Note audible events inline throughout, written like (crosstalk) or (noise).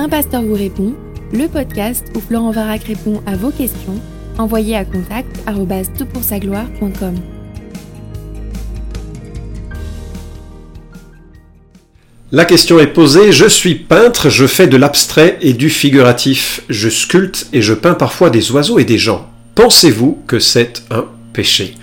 Un pasteur vous répond, le podcast où Florent Varac répond à vos questions, envoyez à contact gloire.com La question est posée, je suis peintre, je fais de l'abstrait et du figuratif, je sculpte et je peins parfois des oiseaux et des gens. Pensez-vous que c'est un péché?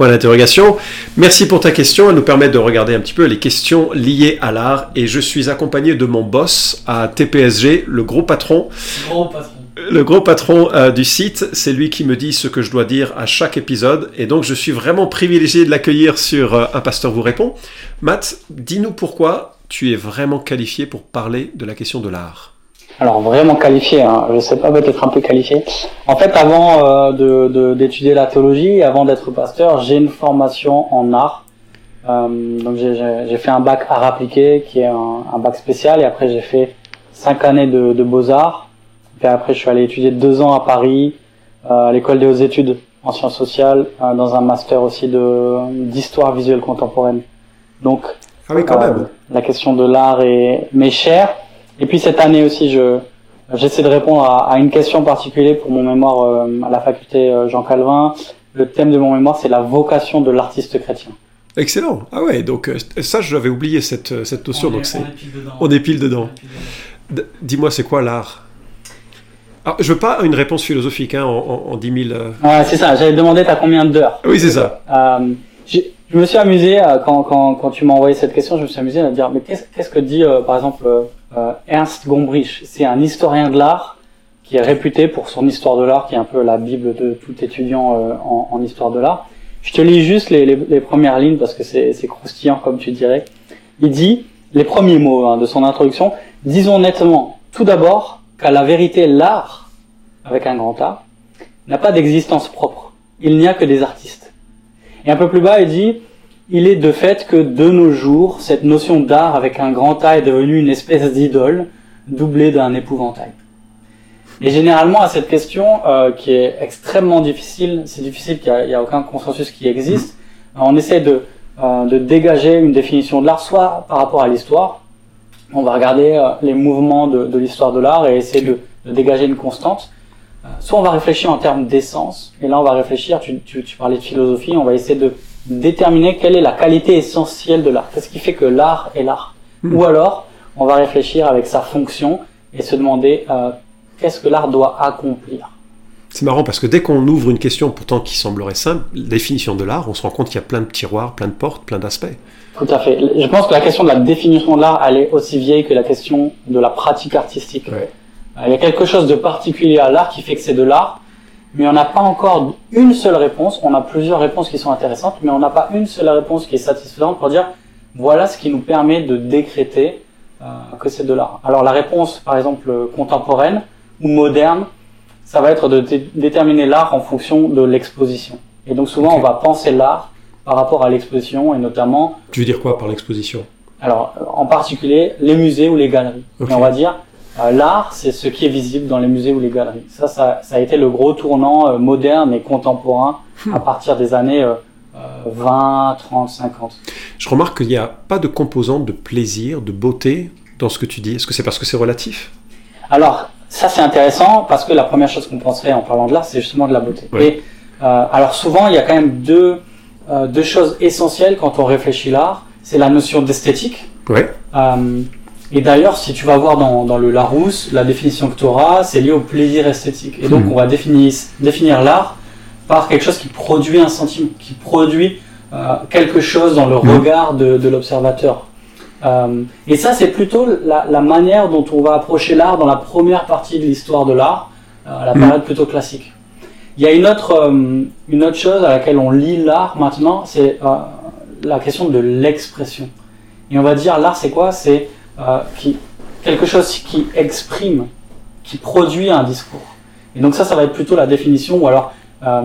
Point d'interrogation. Merci pour ta question, elle nous permet de regarder un petit peu les questions liées à l'art et je suis accompagné de mon boss à TPSG, le gros patron. Gros patron. Le gros patron euh, du site, c'est lui qui me dit ce que je dois dire à chaque épisode et donc je suis vraiment privilégié de l'accueillir sur euh, Un pasteur vous répond. Matt, dis-nous pourquoi tu es vraiment qualifié pour parler de la question de l'art. Alors vraiment qualifié, hein. je sais pas peut-être un peu qualifié. En fait, avant euh, de, d'étudier la théologie, avant d'être pasteur, j'ai une formation en art. Euh, donc j'ai, fait un bac art appliqué, qui est un, un bac spécial, et après j'ai fait cinq années de, de beaux arts. Puis après, je suis allé étudier deux ans à Paris, euh, à l'école des hautes études en sciences sociales, euh, dans un master aussi de d'histoire visuelle contemporaine. Donc, ah oui, quand euh, même. la question de l'art est m'est chère. Et puis cette année aussi, je j'essaie de répondre à, à une question particulière pour mon mémoire euh, à la faculté euh, Jean Calvin. Le thème de mon mémoire, c'est la vocation de l'artiste chrétien. Excellent. Ah ouais, donc euh, ça, j'avais oublié cette, cette notion. donc c'est, pile dedans. on est pile dedans. Dis-moi, c'est quoi l'art? Alors, Je veux pas une réponse philosophique hein, en, en, en 10 000. euh, Ouais, c'est ça. J'avais demandé t'as combien d'heures? Oui, c'est ça. Euh, je me suis amusé quand, quand, quand tu m'as envoyé cette question, je me suis amusé à dire mais qu'est-ce qu'est-ce que dit euh, par exemple euh, euh, Ernst Gombrich? C'est un historien de l'art qui est réputé pour son histoire de l'art, qui est un peu la bible de tout étudiant euh, en, en histoire de l'art. Je te lis juste les, les, les premières lignes parce que c'est c'est croustillant comme tu dirais. Il dit les premiers mots hein, de son introduction. Disons nettement, tout d'abord, qu'à la vérité, l'art, avec un grand A, n'a pas d'existence propre. Il n'y a que des artistes. Et un peu plus bas, il dit, il est de fait que de nos jours, cette notion d'art avec un grand A est devenue une espèce d'idole, doublée d'un épouvantail. Et généralement, à cette question, euh, qui est extrêmement difficile, c'est difficile qu'il n'y a, aucun consensus qui existe, on essaie de, euh, de dégager une définition de l'art, soit par rapport à l'histoire, on va regarder euh, les mouvements de, de l'histoire de l'art et essayer de, de dégager une constante, soit on va réfléchir en termes d'essence, et là on va réfléchir, tu, tu, tu parlais de philosophie, on va essayer de déterminer quelle est la qualité essentielle de l'art. Qu'est-ce qui fait que l'art est l'art Hmm. Ou alors, on va réfléchir avec sa fonction et se demander euh, qu'est-ce que l'art doit accomplir. C'est marrant parce que dès qu'on ouvre une question pourtant qui semblerait simple, définition de l'art, on se rend compte qu'il y a plein de tiroirs, plein de portes, plein d'aspects. Tout à fait. Je pense que la question de la définition de l'art, elle est aussi vieille que la question de la pratique artistique. Ouais. Euh, Il y a quelque chose de particulier à l'art qui fait que c'est de l'art, mais on n'a pas encore une seule réponse. On a plusieurs réponses qui sont intéressantes, mais on n'a pas une seule réponse qui est satisfaisante pour dire voilà ce qui nous permet de décréter euh, que c'est de l'art. Alors la réponse, par exemple, contemporaine ou moderne, ça va être de dé- déterminer l'art en fonction de l'exposition. Et donc souvent, on va penser l'art par rapport à l'exposition et notamment Tu veux dire quoi par l'exposition? Alors, en particulier, les musées ou les galeries. Et on va dire, l'art, c'est ce qui est visible dans les musées ou les galeries. Ça, ça, ça a été le gros tournant euh, moderne et contemporain Hmm. à partir des années euh, euh, 20, 30, 50. Je remarque qu'il n'y a pas de composante de plaisir, de beauté dans ce que tu dis. Est-ce que c'est parce que c'est relatif? Alors, ça, c'est intéressant parce que la première chose qu'on penserait en parlant de l'art, c'est justement de la beauté. Ouais. Et, euh, alors, souvent, il y a quand même deux, euh, deux choses essentielles quand on réfléchit l'art. C'est la notion d'esthétique. Ouais. Euh, et d'ailleurs, si tu vas voir dans, dans le Larousse, la définition que tu auras, c'est lié au plaisir esthétique. Et donc, Mhm. on va définir, définir l'art par quelque chose qui produit un sentiment, qui produit euh, quelque chose dans le Mhm. regard de, de l'observateur. Euh, et ça, c'est plutôt la, la manière dont on va approcher l'art dans la première partie de l'histoire de l'art, euh, la Mhm. période plutôt classique. Il y a une autre, une autre chose à laquelle on lit l'art maintenant, c'est la question de l'expression. Et on va dire l'art c'est quoi? C'est euh, qui, quelque chose qui exprime, qui produit un discours. Et donc ça, ça va être plutôt la définition ou alors euh,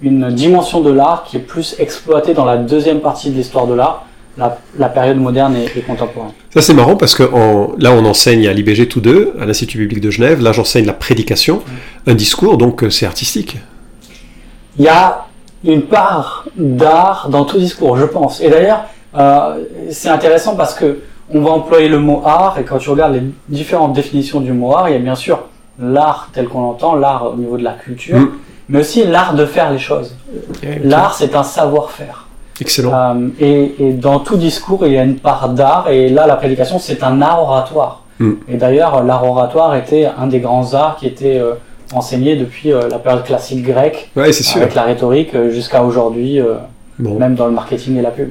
une dimension de l'art qui est plus exploitée dans la deuxième partie de l'histoire de l'art, la, la période moderne et, et contemporaine. Ça c'est marrant parce que en- là on enseigne à l'IBG tous deux, à l'Institut biblique de Genève. Là j'enseigne la prédication, un discours, donc euh, c'est artistique. Il y a une part d'art dans tout discours, je pense. Et d'ailleurs, euh, c'est intéressant parce que on va employer le mot art, et quand tu regardes les différentes définitions du mot art, il y a bien sûr l'art tel qu'on l'entend, l'art au niveau de la culture, Mm. mais aussi l'art de faire les choses. L'art, c'est un savoir-faire. Excellent. Euh, et, et dans tout discours, il y a une part d'art, et là, la prédication, c'est un art oratoire. Mm. Et d'ailleurs, l'art oratoire était un des grands arts qui était euh, enseigné depuis euh, la période classique grecque, Ouais, c'est sûr. avec la rhétorique, jusqu'à aujourd'hui, euh, Bon. même dans le marketing et la pub.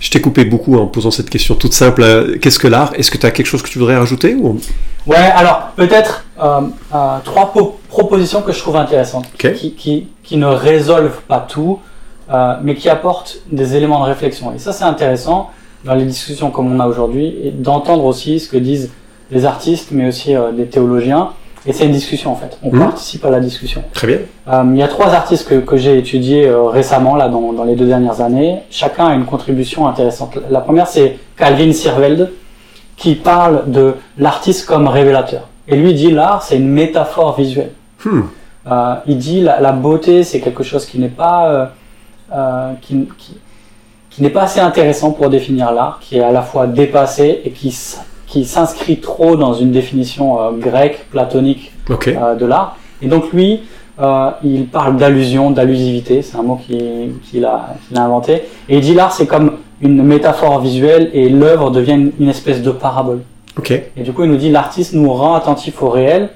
Je t'ai coupé beaucoup en posant cette question toute simple. Euh, Qu'est-ce que l'art? Est-ce que tu as quelque chose que tu voudrais rajouter ou... Ouais, alors peut-être euh, euh, trois po- propositions que je trouve intéressantes, qui, qui, qui ne résolvent pas tout, euh, mais qui apportent des éléments de réflexion. Et ça, c'est intéressant dans les discussions comme on a aujourd'hui, et d'entendre aussi ce que disent les artistes, mais aussi des théologiens. Et c'est une discussion en fait. On Mhm. participe à la discussion. Très bien. Euh, il y a trois artistes que, que j'ai étudiés euh, récemment, là, dans, dans les deux dernières années. Chacun a une contribution intéressante. La première, c'est Calvin Sirveld, qui parle de l'artiste comme révélateur. Et lui dit l'art, c'est une métaphore visuelle. Hmm. Euh, il dit la, la beauté, c'est quelque chose qui n'est pas qui, qui, qui n'est pas assez intéressant pour définir l'art, qui est à la fois dépassé et qui, qui s'inscrit trop dans une définition euh, grecque, platonique euh, de l'art. Et donc lui, euh, il parle d'allusion, d'allusivité, c'est un mot qu'il qu'il a, inventé. Et il dit l'art, c'est comme une métaphore visuelle et l'œuvre devient une, une espèce de parabole. Ok. Et du coup, il nous dit l'artiste nous rend attentifs au réel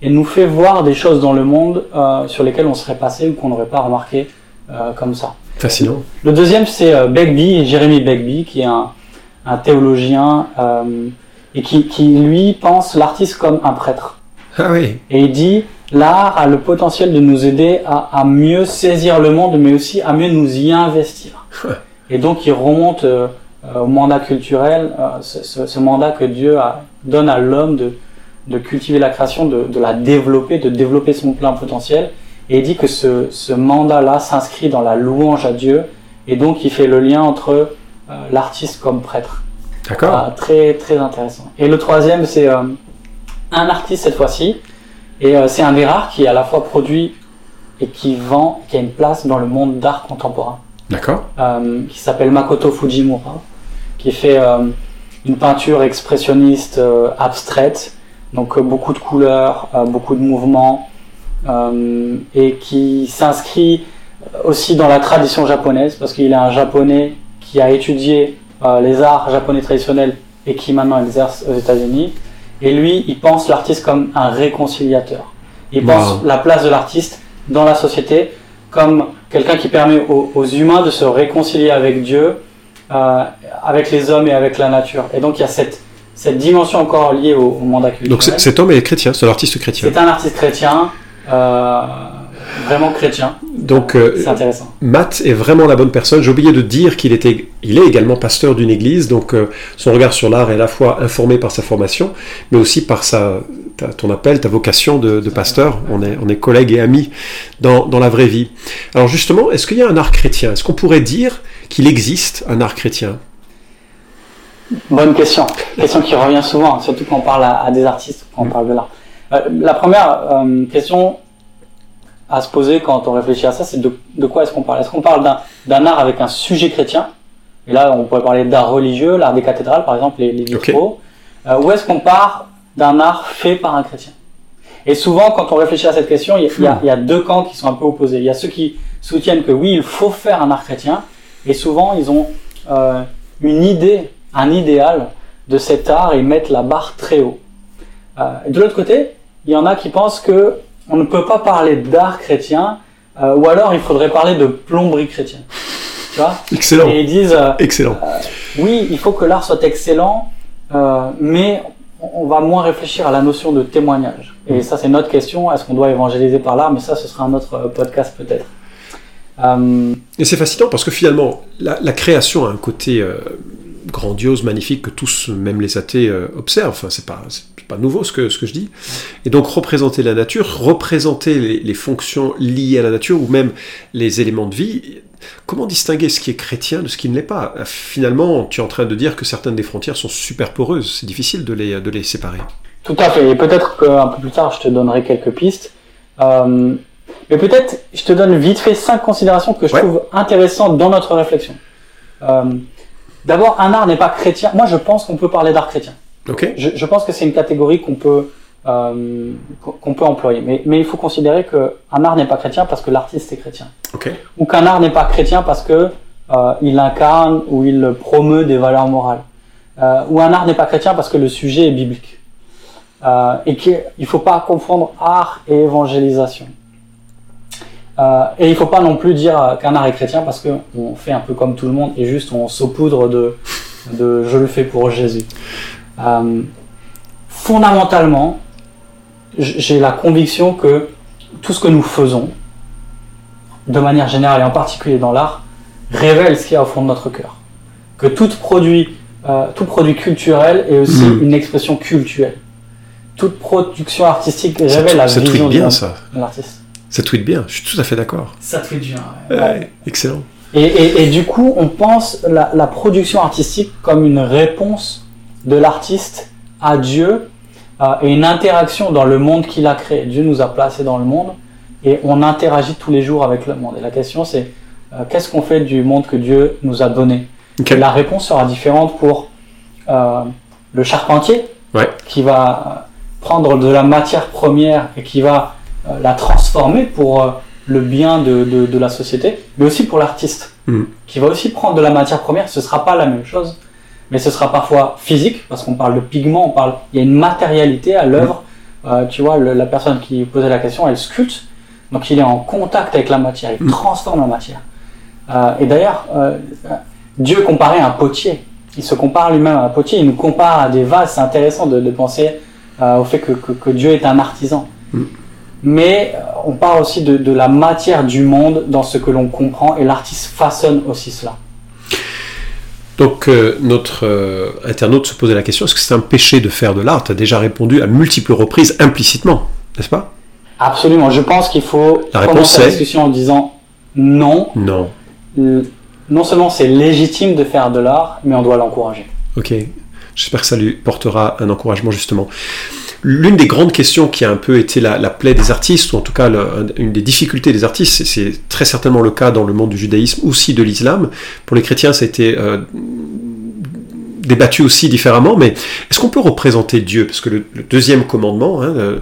et nous fait voir des choses dans le monde euh, sur lesquelles on serait passé ou qu'on n'aurait pas remarqué euh, comme ça. Fascinant. Le deuxième, c'est Begbie, Jérémy Begbie, qui est un, un théologien et qui, qui, lui, pense l'artiste comme un prêtre. Ah oui. Et il dit, l'art a le potentiel de nous aider à, à mieux saisir le monde, mais aussi à mieux nous y investir. Et donc, il remonte euh, au mandat culturel, euh, ce, ce- ce mandat que Dieu a- donne à l'homme de, de cultiver la création, de, de la développer, de développer son plein potentiel. Et il dit que ce, ce mandat-là s'inscrit dans la louange à Dieu, et donc il fait le lien entre euh, l'artiste comme prêtre. D'accord. Ah, très très intéressant. Et le troisième, c'est euh, un artiste cette fois-ci, et euh, c'est un des rares qui est à la fois produit et qui vend, qui a une place dans le monde d'art contemporain, D'accord. euh, qui s'appelle Makoto Fujimura, qui fait euh, une peinture expressionniste euh, abstraite, donc beaucoup de couleurs, beaucoup de mouvements, et qui s'inscrit aussi dans la tradition japonaise, parce qu'il est un japonais qui a étudié euh, les arts japonais traditionnels et qui maintenant exerce aux États-Unis. Et lui, il pense l'artiste comme un réconciliateur. Il pense Wow. la place de l'artiste dans la société comme quelqu'un qui permet aux, aux humains de se réconcilier avec Dieu, euh, avec les hommes et avec la nature. Et donc il y a cette, cette dimension encore liée au, au mandat culturel. Donc cet homme est chrétien, c'est l'artiste chrétien. C'est un artiste chrétien, euh, vraiment chrétien. Donc euh, C'est intéressant. Matt est vraiment la bonne personne. J'ai oublié de dire qu'il était, il est également pasteur d'une église, donc euh, son regard sur l'art est à la fois informé par sa formation, mais aussi par sa, ta- ton appel, ta vocation de, de pasteur. On est, on est collègues et amis dans, dans la vraie vie. Alors justement, est-ce qu'il y a un art chrétien? Est-ce qu'on pourrait dire qu'il existe un art chrétien? Bonne question. Question qui revient souvent, surtout quand on parle à, à des artistes, quand on parle de l'art. Euh, la première question à se poser quand on réfléchit à ça, c'est de, de quoi est-ce qu'on parle? Est-ce qu'on parle d'un- art avec un sujet chrétien? Et là, on pourrait parler d'art religieux, l'art des cathédrales, par exemple, les, les vitraux. Euh, ou est-ce qu'on part d'un art fait par un chrétien? Et souvent, quand on réfléchit à cette question, il y, a- y y deux camps qui sont un peu opposés. Il y a ceux qui soutiennent que oui, il faut faire un art chrétien, et souvent, ils ont euh, une idée, un idéal de cet art et mettent la barre très haut. Euh, de l'autre côté, il y en a qui pensent que on ne peut pas parler d'art chrétien, euh, ou alors il faudrait parler de plomberie chrétienne. Tu vois Excellent, Et ils disent, euh, excellent. oui, il faut que l'art soit excellent, euh, mais on va moins réfléchir à la notion de témoignage. Et ça, c'est notre question. Est-ce qu'on doit évangéliser par l'art Mais ça, ce sera un autre euh, podcast peut-être. Euh, Et c'est fascinant parce que finalement, la, la création a un côté euh, grandiose, magnifique que tous, même les athées, euh, observent. Enfin, c'est pas, pas nouveau ce que, ce que je dis. Et donc, représenter la nature, représenter les, les fonctions liées à la nature ou même les éléments de vie. Comment distinguer ce qui est chrétien de ce qui ne l'est pas? Euh, Finalement, tu es en train de dire que certaines des frontières sont super poreuses. C'est difficile de les, de les séparer. Tout à fait. Et peut-être qu'un peu plus tard, je te donnerai quelques pistes. Euh, mais peut-être, je te donne vite fait cinq considérations que je Ouais. trouve intéressantes dans notre réflexion. Euh, D'abord, un art n'est pas chrétien. Moi, je pense qu'on peut parler d'art chrétien. Ok. Je, je pense que c'est une catégorie qu'on peut euh, qu'on peut employer. Mais, mais il faut considérer que un art n'est pas chrétien parce que l'artiste est chrétien, ou qu'un art n'est pas chrétien parce que euh, il incarne ou il promeut des valeurs morales, euh, ou un art n'est pas chrétien parce que le sujet est biblique. Euh, et qu'il ne faut pas confondre art et évangélisation. Euh, et il faut pas non plus dire euh, qu'un art est chrétien parce qu'on fait un peu comme tout le monde et juste on saupoudre de, de je le fais pour Jésus. Euh, fondamentalement, j'ai la conviction que tout ce que nous faisons, de manière générale et en particulier dans l'art, révèle ce qu'il y a au fond de notre cœur. Que tout produit, euh, tout produit culturel est aussi Mhm. une expression culturelle. Toute production artistique révèle la vision bien de l'artiste. Ça tweet bien. Je suis tout à fait d'accord. Ça tweet bien. Ouais, excellent. Et, et, et du coup, on pense la, la production artistique comme une réponse de l'artiste à Dieu euh, et une interaction dans le monde qu'il a créé. Dieu nous a placés dans le monde et on interagit tous les jours avec le monde. Et la question, c'est euh, qu'est-ce qu'on fait du monde que Dieu nous a donné la réponse sera différente pour euh, le charpentier Ouais. qui va prendre de la matière première et qui va la transformer pour euh, le bien de, de, de la société, mais aussi pour l'artiste Mhm. qui va aussi prendre de la matière première. Ce sera pas la même chose, mais ce sera parfois physique parce qu'on parle de pigments, on parle, il y a une matérialité à l'œuvre. Euh, tu vois, le- la personne qui posait la question, elle sculpte, donc il est en contact avec la matière, il Mhm. transforme la matière. Euh, et d'ailleurs, euh, Dieu comparé à un potier. Il se compare lui-même à un potier, il nous compare à des vases. C'est intéressant de, de penser euh, au fait que, que- que Dieu est un artisan. Mais euh, on parle aussi de, de la matière du monde dans ce que l'on comprend et l'artiste façonne aussi cela. Donc euh, notre euh, internaute se posait la question est-ce que c'est un péché de faire de l'art? Tu as déjà répondu à multiples reprises implicitement, n'est-ce pas? Absolument. Je pense qu'il faut La commencer la discussion en disant non. Non. euh, Non seulement c'est légitime de faire de l'art, mais on doit l'encourager. Ok. J'espère que ça lui portera un encouragement justement. L'une des grandes questions qui a un peu été la, la plaie des artistes, ou en tout cas une des difficultés des artistes, c'est- très certainement le cas dans le monde du judaïsme, aussi de l'islam. Pour les chrétiens, ça a été euh, débattu aussi différemment, mais est-ce qu'on peut représenter Dieu? Parce que le, deuxième commandement, hein, euh,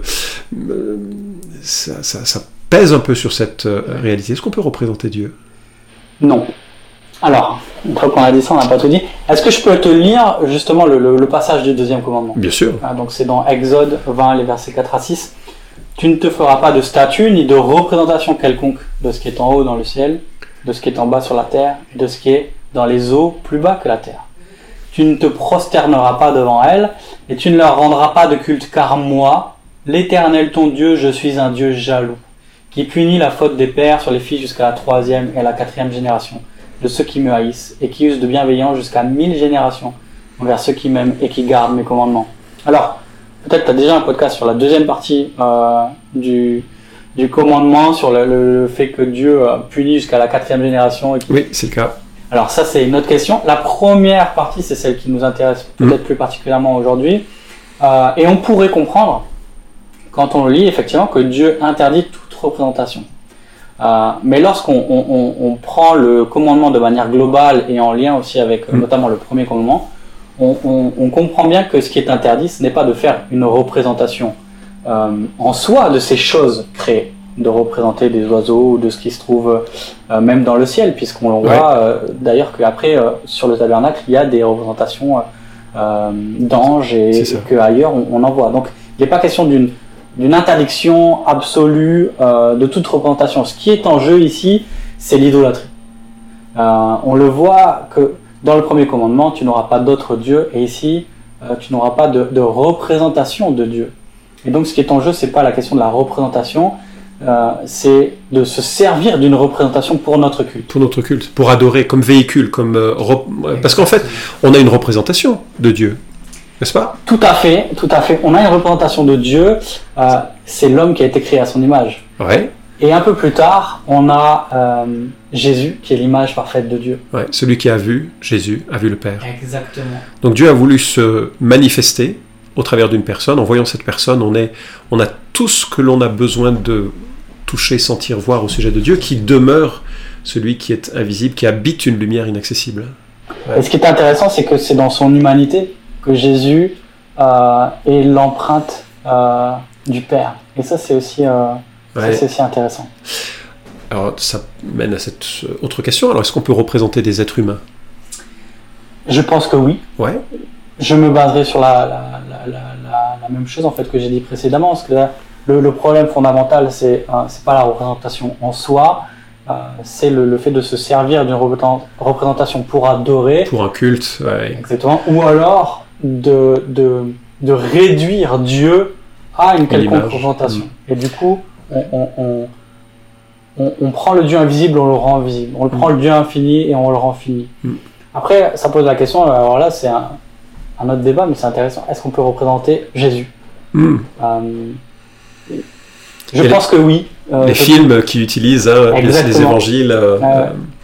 ça pèse un peu sur cette euh, réalité. Est-ce qu'on peut représenter Dieu? Non. Alors, une fois qu'on a dit ça, on n'a pas tout dit. Est-ce que je peux te lire justement le, le- le passage du deuxième commandement? Bien sûr. Ah, Donc c'est dans Exode 20, les versets 4 à 6. Tu ne te feras pas de statue ni de représentation quelconque de ce qui est en haut dans le ciel, de ce qui est en bas sur la terre, et de ce qui est dans les eaux plus bas que la terre. Tu ne te prosterneras pas devant elles, et tu ne leur rendras pas de culte, car moi, l'Éternel ton Dieu, je suis un Dieu jaloux, qui punit la faute des pères sur les filles jusqu'à la troisième et à la quatrième génération, de ceux qui me haïssent, et qui usent de bienveillance jusqu'à mille générations envers ceux qui m'aiment et qui gardent mes commandements. Alors, peut-être tu as déjà un podcast sur la deuxième partie euh, du, du commandement, sur le, fait que Dieu euh, punit jusqu'à la quatrième génération. Et qui- Oui, c'est le cas. Alors ça, c'est une autre question. La première partie, c'est celle qui nous intéresse peut-être plus particulièrement aujourd'hui. Euh, et on pourrait comprendre, quand on le lit, effectivement, que Dieu interdit toute représentation. Euh, mais lorsqu'on on, on- on prend le commandement de manière globale et en lien aussi avec Mm. notamment le premier commandement, on, comprend bien que ce qui est interdit, ce n'est pas de faire une représentation euh, en soi de ces choses créées, de représenter des oiseaux ou de ce qui se trouve euh, même dans le ciel, puisqu'on Ouais. voit d'ailleurs qu'après, sur le tabernacle, il y a des représentations d'anges et, qu'ailleurs on en voit. Donc il n'est pas question d'une d'une interdiction absolue euh, de toute représentation. Ce qui est en jeu ici, c'est l'idolâtrie. Euh, on le voit que dans le premier commandement, tu n'auras pas d'autre Dieu, et ici, euh, tu n'auras pas de, de représentation de Dieu. Et donc, ce qui est en jeu, c'est pas la question de la représentation, c'est de se servir d'une représentation pour notre culte. Pour notre culte, pour adorer comme véhicule, comme parce qu'en fait, on a une représentation de Dieu, n'est-ce pas? Tout à fait, tout à fait. On a une représentation de Dieu. euh, c'est l'homme qui a été créé à son image. Ouais. Et un peu plus tard, on a euh, Jésus, qui est l'image parfaite de Dieu. Ouais. Celui qui a vu Jésus a vu le Père. Exactement. Donc Dieu a voulu se manifester au travers d'une personne. En voyant cette personne, on est, on a tout ce que l'on a besoin de toucher, sentir, voir au sujet de Dieu, qui demeure celui qui est invisible, qui habite une lumière inaccessible. Et ce qui est intéressant, c'est que c'est dans son humanité que Jésus euh, est l'empreinte euh, du Père. Et ça, c'est aussi, euh, Ouais. aussi intéressant. Alors ça mène à cette euh, autre question. Alors est-ce qu'on peut représenter des êtres humains? Je pense que oui. Ouais. Je me baserai sur la, la, la, même chose en fait que j'ai dit précédemment, parce que là, le, le problème fondamental, c'est c'est pas la représentation en soi, euh, c'est le, le fait de se servir d'une représent- représentation pour adorer, Pour un culte, ouais. exactement, ou alors de, de, de réduire Dieu à une quelconque représentation. Et du coup, on, on, on, on- prend le Dieu invisible, on le rend visible. On le prend le Dieu infini et on le rend fini. Mm. Après, ça pose la question, alors là, c'est un, un autre débat, mais c'est intéressant. Est-ce qu'on peut représenter Jésus? Euh, Je Et pense que oui. Euh, les films qui utilisent hein, les, évangiles. euh.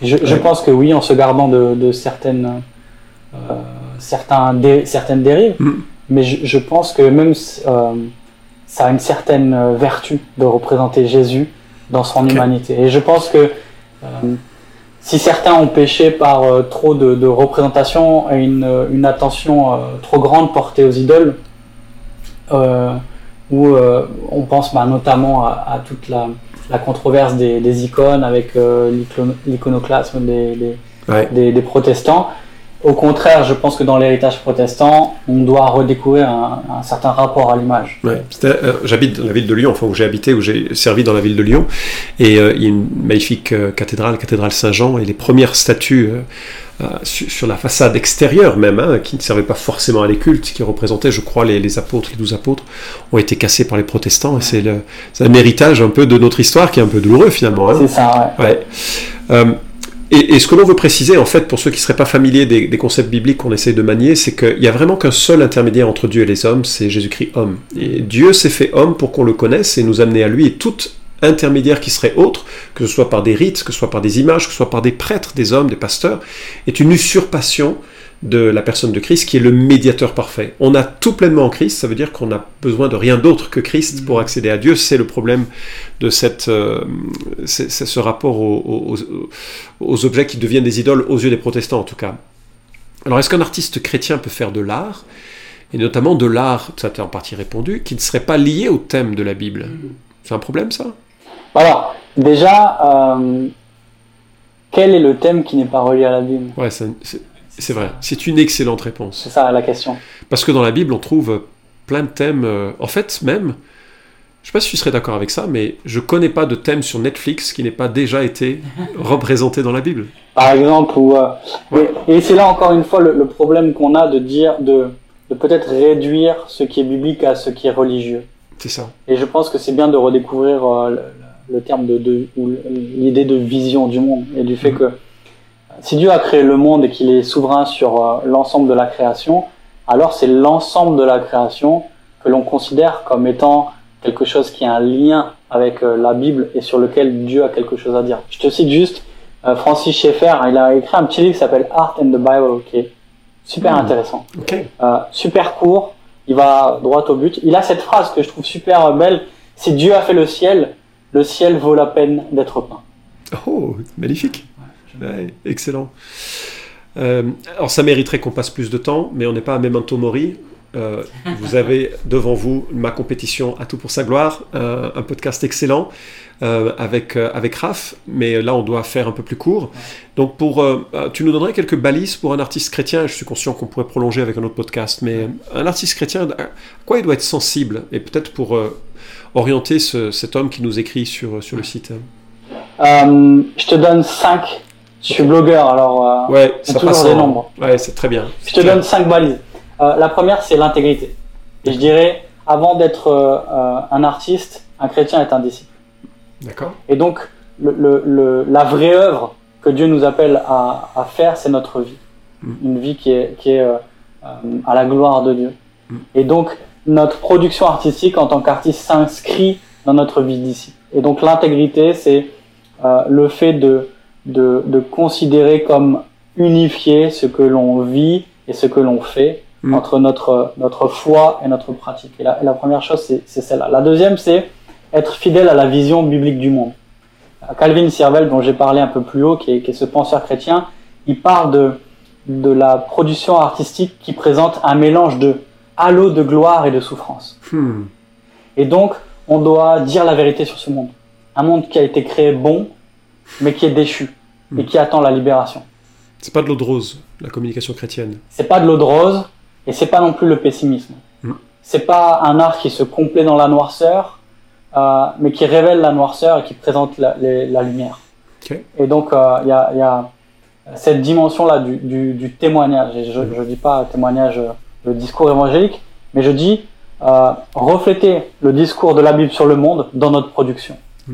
Je, je Ouais. pense que oui, en se gardant de, de certaines, euh, certains dé- certaines dérives, Mm. mais je, je pense que même euh, ça a une certaine euh, vertu de représenter Jésus dans son humanité. Et je pense que euh, si certains ont péché par euh, trop de, de représentation et une, une attention trop grande portée aux idoles, où on pense bah, notamment à, à toute la, la controverse des, des icônes avec l'icono- l'iconoclasme des, des, Ouais. des- des protestants. Au contraire, je pense que dans l'héritage protestant, on doit redécouvrir un, un certain rapport à l'image. Ouais, euh, j'habite dans la ville de Lyon, enfin où j'ai habité, où j'ai servi dans la ville de Lyon, et euh, il y a une magnifique euh, cathédrale, cathédrale Saint-Jean, et les premières statues euh, su- sur la façade extérieure même, hein, qui ne servaient pas forcément à les cultes, qui représentaient, je crois, les, les apôtres, les douze apôtres, ont été cassées par les protestants, et c'est un héritage un peu de notre histoire qui est un peu douloureux finalement. Hein. C'est ça, ouais. Ouais. Et, ce que l'on veut préciser, en fait, pour ceux qui ne seraient pas familiers des, concepts bibliques qu'on essaie de manier, c'est qu'il n'y a vraiment qu'un seul intermédiaire entre Dieu et les hommes, c'est Jésus-Christ homme. Et Dieu s'est fait homme pour qu'on le connaisse et nous amener à lui. Et tout intermédiaire qui serait autre, que ce soit par des rites, que ce soit par des images, que ce soit par des prêtres, des hommes, des pasteurs, est une usurpation de la personne de Christ qui est le médiateur parfait. On a tout pleinement en Christ, ça veut dire qu'on n'a besoin de rien d'autre que Christ pour accéder à Dieu. C'est le problème de cette, euh, c'est, c'est ce rapport aux, aux- aux- aux objets qui deviennent des idoles aux yeux des protestants en tout cas. Alors est-ce qu'un artiste chrétien peut faire de l'art et notamment de l'art, ça t'est en partie répondu, qui ne serait pas lié au thème de la Bible? C'est un problème ça? Alors, déjà, euh, quel est le thème qui n'est pas relié à la Bible? Ouais, c'est, c'est- c'est vrai. C'est une excellente réponse. C'est ça la question. Parce que dans la Bible, on trouve plein de thèmes. euh, en fait, même, je sais pas si tu serais d'accord avec ça, mais je connais pas de thème sur Netflix qui n'ait pas déjà été (laughs) représenté dans la Bible. Par exemple, ou euh, Ouais. et, et c'est là encore une fois le, le problème qu'on a de dire de, de peut-être réduire ce qui est biblique à ce qui est religieux. C'est ça. Et je pense que c'est bien de redécouvrir euh, le, le terme de, de ou l'idée de vision du monde et du fait Mhm. que si Dieu a créé le monde et qu'il est souverain sur euh, l'ensemble de la création, alors c'est l'ensemble de la création que l'on considère comme étant quelque chose qui a un lien avec euh, la Bible et sur lequel Dieu a quelque chose à dire. Je te cite juste euh, Francis Schaeffer, il a écrit un petit livre qui s'appelle Art and the Bible, qui est super Mhm. intéressant. Super court, il va droit au but. Il a cette phrase que je trouve super belle. Si Dieu a fait le ciel, le ciel vaut la peine d'être peint. Oh, magnifique. Ouais, excellent. Euh, alors ça mériterait qu'on passe plus de temps, mais on n'est pas à Memento Mori. Euh, vous (laughs) avez devant vous ma compétition à tout pour sa gloire, euh, un podcast excellent euh, avec euh, avec Raph, mais là on doit faire un peu plus court. Donc pour, tu nous donnerais quelques balises pour un artiste chrétien. Je suis conscient qu'on pourrait prolonger avec un autre podcast, mais un artiste chrétien, à quoi il doit être sensible? Et peut-être pour euh, orienter ce- cet homme qui nous écrit sur sur le site. Euh, je te donne 5. Je suis blogueur, alors euh, Ouais, c'est ça toujours passe des en- nombres. Ouais, c'est très bien. je te donne 5 balises. Euh, la première, c'est l'intégrité. Et je dirais, avant d'être euh, euh, un artiste, un chrétien est un disciple. D'accord. Et donc, le, le- le- la vraie œuvre que Dieu nous appelle à, à faire, c'est notre vie. Mm. Une vie qui est, qui est à la gloire de Dieu. Mm. Et donc, notre production artistique en tant qu'artiste s'inscrit dans notre vie d'ici. Et donc, l'intégrité, c'est le fait de, de, de considérer comme unifié ce que l'on vit et ce que l'on fait Mm. entre notre, notre foi et notre pratique. Et la, et la première chose, c'est celle-là. La deuxième, c'est être fidèle à la vision biblique du monde. Calvin Sirvel, dont j'ai parlé un peu plus haut, qui est, qui est ce penseur chrétien, il parle de, de la production artistique qui présente un mélange de halo de gloire et de souffrance. Hmm. Et donc, on doit dire la vérité sur ce monde. Un monde qui a été créé bon, mais qui est déchu et qui attend la libération. C'est pas de l'eau de rose, la communication chrétienne. C'est pas de l'eau de rose et c'est pas non plus le pessimisme. Mm. C'est pas un art qui se complaît dans la noirceur, euh, mais qui révèle la noirceur et qui présente la, les- la lumière. Et donc, euh, il y, a, il y a cette dimension-là du, du, du témoignage. Et je ne dis pas témoignage, euh, le discours évangélique, mais je dis euh, refléter le discours de la Bible sur le monde dans notre production. Mm.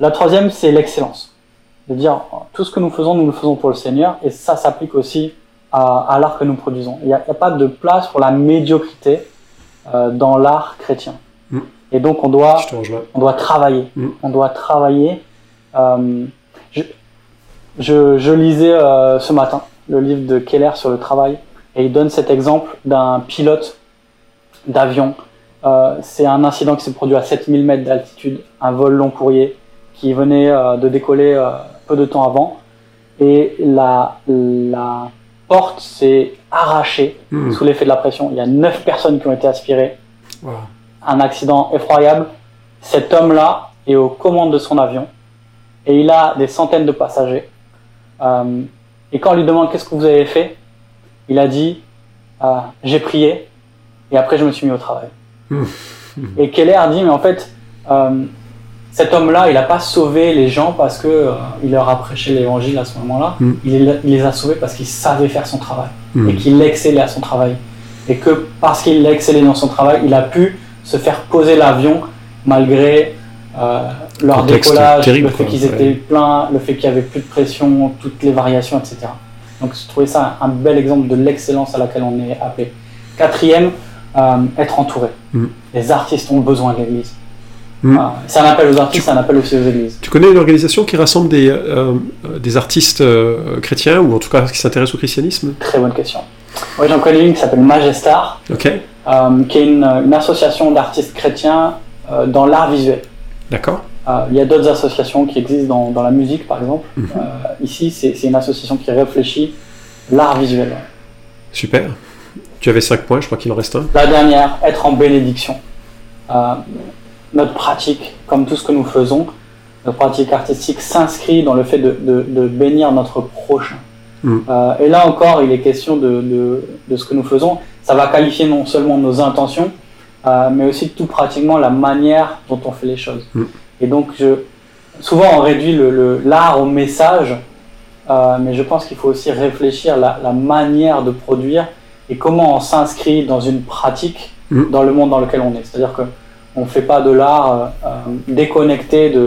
La troisième, c'est l'excellence. De dire tout ce que nous faisons, nous le faisons pour le Seigneur, et ça s'applique aussi à, à l'art que nous produisons. Il n'y a, pas de place pour la médiocrité euh, dans l'art chrétien. Mm. Et donc on doit, on doit travailler. Mm. On doit travailler. Euh, je, je, je lisais euh, ce matin le livre de Keller sur le travail et il donne cet exemple d'un pilote d'avion. C'est un incident qui s'est produit à 7000 mètres d'altitude, un vol long courrier qui venait de décoller peu de temps avant et la, la porte s'est arrachée Hmm. sous l'effet de la pression. Il y a 9 personnes qui ont été aspirées Wow. un accident effroyable. Cet homme-là est aux commandes de son avion et il a des centaines de passagers. Euh, et quand on lui demande qu'est-ce que vous avez fait, il a dit euh, j'ai prié et après je me suis mis au travail. Hmm. Et Keller dit mais en fait euh, cet homme-là il n'a pas sauvé les gens parce que euh, il leur a prêché l'évangile à ce moment-là. Hmm. Il, les- il les a sauvés parce qu'il savait faire son travail Hmm. et qu'il excellait à son travail. Et que parce qu'il excellait dans son travail, il a pu se faire poser l'avion malgré euh, leur Contexte décollage, terrible, le fait qu'ils ouais. étaient pleins, le fait qu'il n'y avait plus de pression, toutes les variations, etc. Donc je trouvais ça un bel exemple de l'excellence à laquelle on est appelé. Quatrième, euh, être entouré. Mm. Les artistes ont besoin de l'Église. Mm. Voilà. C'est un appel aux artistes, c'est un appel aussi aux églises. Tu connais une organisation qui rassemble des, euh, euh, des artistes euh, chrétiens ou en tout cas qui s'intéressent au christianisme? Très bonne question. Oui, j'en connais une qui s'appelle Magestar. Euh, qui est une, une association d'artistes chrétiens dans l'art visuel. d'accord. Il y a d'autres associations qui existent dans, dans la musique, par exemple. Mhm. Ici, c'est c'est une association qui réfléchit l'art visuel. Super. Tu avais 5 points, je crois qu'il en reste un. La dernière, être en bénédiction. Euh, notre pratique, comme tout ce que nous faisons, notre pratique artistique s'inscrit dans le fait de, de- de bénir notre prochain. Mm. Euh, et là encore, il est question de, de- de ce que nous faisons. Ça va qualifier non seulement nos intentions, euh, mais aussi tout pratiquement la manière dont on fait les choses. Mm. Et donc, je, souvent, on réduit le- le- l'art au message, euh, mais je pense qu'il faut aussi réfléchir la, la manière de produire et comment on s'inscrit dans une pratique Mm. dans le monde dans lequel on est. C'est-à-dire que on ne fait pas de l'art euh, euh, déconnecté de,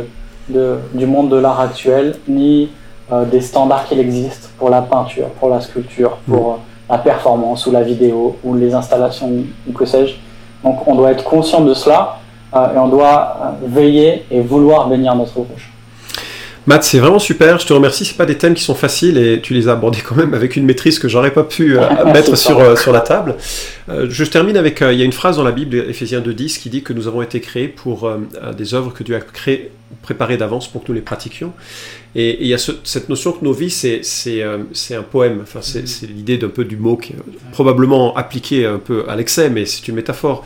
de- du monde de l'art actuel, ni euh, des standards qu'il existe pour la peinture, pour la sculpture, pour euh, la performance ou la vidéo ou les installations ou que sais-je. Donc on doit être conscient de cela euh, et on doit veiller et vouloir bénir notre proche. Matt, c'est vraiment super, je te remercie. C'est pas des thèmes qui sont faciles et tu les as abordés quand même avec une maîtrise que j'aurais pas pu euh, (laughs) mettre sur, euh, sur la table. Euh, je termine avec, il y a une phrase dans la Bible, Ephésiens 2.10, qui dit que nous avons été créés pour des œuvres que Dieu a créées, préparées d'avance pour que nous les pratiquions. Et, il y a ce- cette notion que nos vies, c'est un poème. Enfin, c'est c'est l'idée d'un peu du mot qui est probablement appliqué un peu à l'excès, mais c'est une métaphore.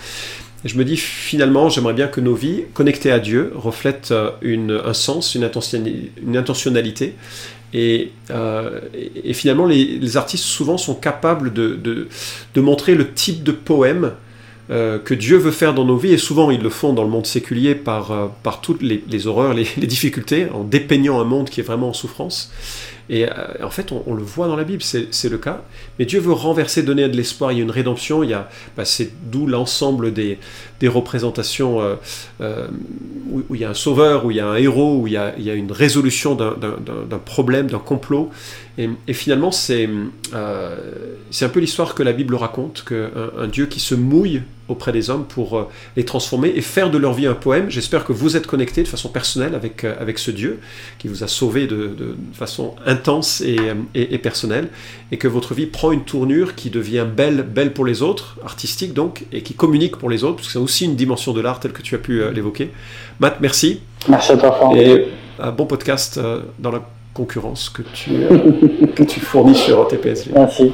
Et je me dis finalement, j'aimerais bien que nos vies, connectées à Dieu, reflètent euh, un sens, une, intentionnali- une intentionnalité. Et, euh, finalement, les, artistes souvent sont capables de montrer le type de poème euh, que Dieu veut faire dans nos vies. Et souvent, ils le font dans le monde séculier par, euh, par toutes les, horreurs, (laughs) les, difficultés, en dépeignant un monde qui est vraiment en souffrance. Et euh, en fait, on, le voit dans la Bible, c'est le cas. Mais Dieu veut renverser, donner de l'espoir. Il y a une rédemption. Il y a, bah, c'est d'où l'ensemble des, des représentations où, il y a un sauveur, où il y a un héros, où il y a, il y a une résolution d'un- d'un- d'un problème, d'un complot. Et, finalement, c'est euh, un peu l'histoire que la Bible raconte, qu'un un Dieu qui se mouille auprès des hommes pour euh, les transformer et faire de leur vie un poème. J'espère que vous êtes connectés de façon personnelle avec, euh, avec ce Dieu qui vous a sauvé de, de- de façon intense et, euh, et- et personnelle, et que votre vie prend une tournure qui devient belle, belle pour les autres, artistique donc, et qui communique pour les autres, parce que c'est aussi une dimension de l'art telle que tu as pu l'évoquer. Matt, merci, Merci à toi, Florent. et un bon podcast dans la concurrence que tu, (laughs) que tu fournis sur TPSV. Merci.